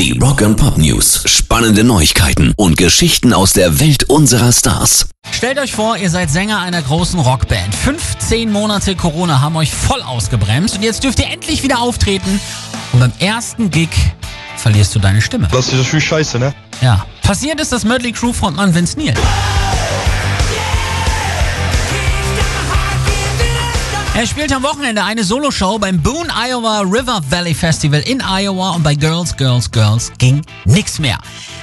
Die Rock and Pop News. Spannende Neuigkeiten und Geschichten aus der Welt unserer Stars. Stellt euch vor, ihr seid Sänger einer großen Rockband. 15 Monate Corona haben euch voll ausgebremst und jetzt dürft ihr endlich wieder auftreten. Und beim ersten Gig verlierst du deine Stimme. Das ist natürlich scheiße, ne? Ja. Passiert ist das Mötley Crew Frontmann Vince Neil. Er spielt am Wochenende eine Soloshow beim Boone, Iowa River Valley Festival in Iowa und bei Girls, Girls, Girls ging nix mehr.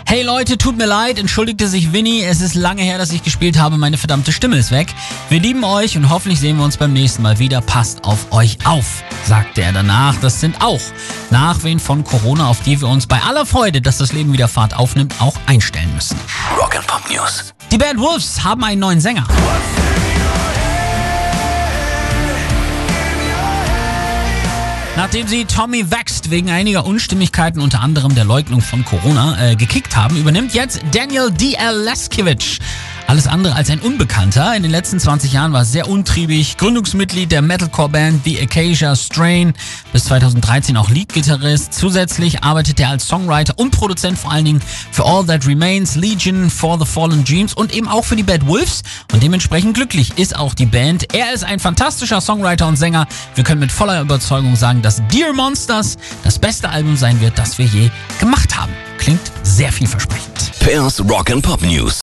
Hey Leute, tut mir leid, entschuldigte sich Winnie. Es ist lange her, dass ich gespielt habe. Meine verdammte Stimme ist weg. Wir lieben euch und hoffentlich sehen wir uns beim nächsten Mal wieder. Passt auf euch auf, sagte er danach. Das sind auch Nachwehen von Corona, auf die wir uns bei aller Freude, dass das Leben wieder Fahrt aufnimmt, auch einstellen müssen. Rock and Pop News. Die Bad Wolves haben einen neuen Sänger. Nachdem sie Tommy Wächst wegen einiger Unstimmigkeiten, unter anderem der Leugnung von Corona, äh, gekickt haben, übernimmt jetzt Daniel D.L. Leskiewicz alles andere als ein Unbekannter. In den letzten 20 Jahren war er sehr untriebig, Gründungsmitglied der Metalcore-Band The Acacia Strain, bis 2013 auch Leadgitarrist. Zusätzlich arbeitet er als Songwriter und Produzent vor allen Dingen für All That Remains, Legion, For the Fallen Dreams und eben auch für die Bad Wolves. Und dementsprechend glücklich ist auch die Band. Er ist ein fantastischer Songwriter und Sänger. Wir können mit voller Überzeugung sagen, dass Dear Monsters das beste Album sein wird, das wir je gemacht haben. Klingt sehr vielversprechend. Pairs Rock and Pop News.